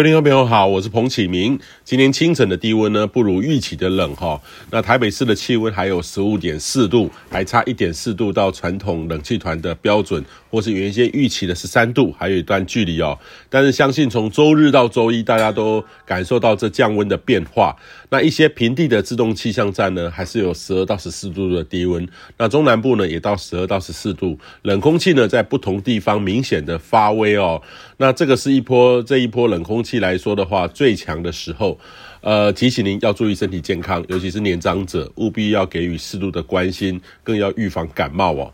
各位听众朋友好，我是彭启明。今天清晨的低温呢，不如预期的冷哈。那台北市的气温还有十五点四度，还差一点四度到传统冷气团的标准，或是原先预期的十三度，还有一段距离哦。但是相信从周日到周一，大家都感受到这降温的变化。那一些平地的自动气象站呢，还是有十二到十四度的低温。那中南部呢，也到十二到十四度。冷空气呢，在不同地方明显的发威哦。那这个是一波这一波冷空气气来说的话，最强的时候，呃，提醒您要注意身体健康，尤其是年长者，务必要给予适度的关心，更要预防感冒哦。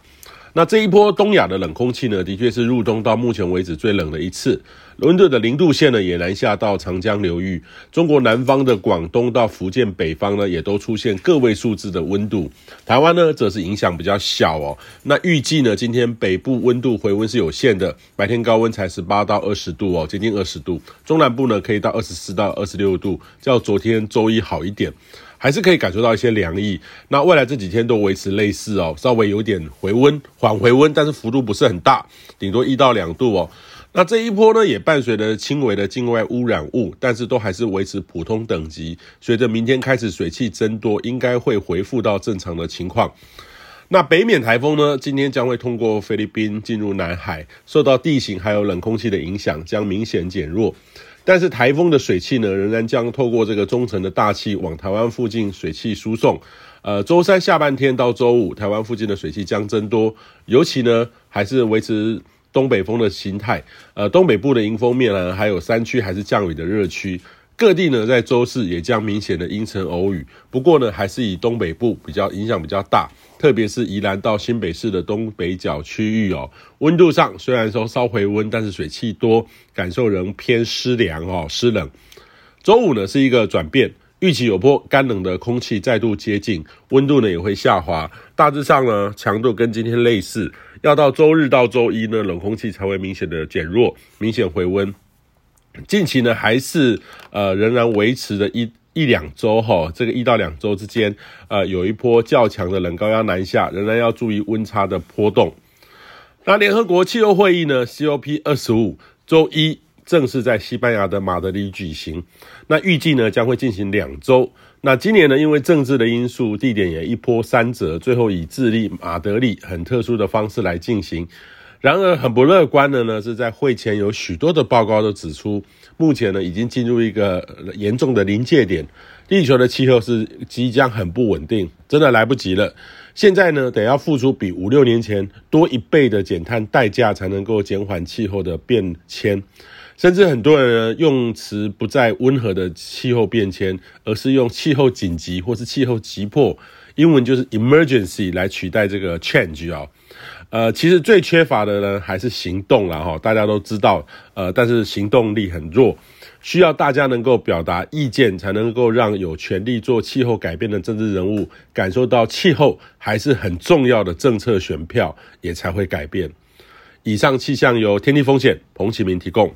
那这一波东亚的冷空气呢，的确是入冬到目前为止最冷的一次。伦敦的零度线呢，也南下到长江流域。中国南方的广东到福建北方呢，也都出现个位数字的温度。台湾呢，则是影响比较小哦。那预计呢，今天北部温度回温是有限的，白天高温才十八到二十度哦，接近二十度。中南部呢，可以到二十四到二十六度，较昨天周一好一点。还是可以感受到一些凉意。那未来这几天都维持类似哦，稍微有点回温，缓回温，但是幅度不是很大，顶多一到两度哦。那这一波呢，也伴随着轻微的境外污染物，但是都还是维持普通等级。随着明天开始水汽增多，应该会恢复到正常的情况。那北缅台风呢，今天将会通过菲律宾进入南海，受到地形还有冷空气的影响，将明显减弱。但是台风的水汽呢，仍然将透过这个中层的大气往台湾附近水汽输送。呃，周三下半天到周五，台湾附近的水汽将增多，尤其呢还是维持东北风的形态。呃，东北部的迎风面呢，还有山区还是降雨的热区。各地呢在周四也将明显的阴沉偶雨，不过呢还是以东北部比较影响比较大。特别是宜兰到新北市的东北角区域哦，温度上虽然说稍回温，但是水汽多，感受仍偏湿凉哦，湿冷。周五呢是一个转变，预期有波干冷的空气再度接近，温度呢也会下滑，大致上呢强度跟今天类似。要到周日到周一呢，冷空气才会明显的减弱，明显回温。近期呢还是呃仍然维持着一。一两周哈，这个一到两周之间，呃，有一波较强的冷高压南下，仍然要注意温差的波动。那联合国气候会议呢，COP 二十五，周一正式在西班牙的马德里举行。那预计呢将会进行两周。那今年呢，因为政治的因素，地点也一波三折，最后以智利马德里很特殊的方式来进行。然而，很不乐观的呢，是在会前有许多的报告都指出，目前呢已经进入一个严重的临界点，地球的气候是即将很不稳定，真的来不及了。现在呢，得要付出比五六年前多一倍的减碳代价，才能够减缓气候的变迁。甚至很多人呢用词不再温和的气候变迁，而是用气候紧急或是气候急迫，英文就是 emergency 来取代这个 change 啊。呃，其实最缺乏的呢，还是行动啦哈。大家都知道，呃，但是行动力很弱，需要大家能够表达意见，才能够让有权力做气候改变的政治人物感受到气候还是很重要的政策选票，也才会改变。以上气象由天地风险彭启明提供。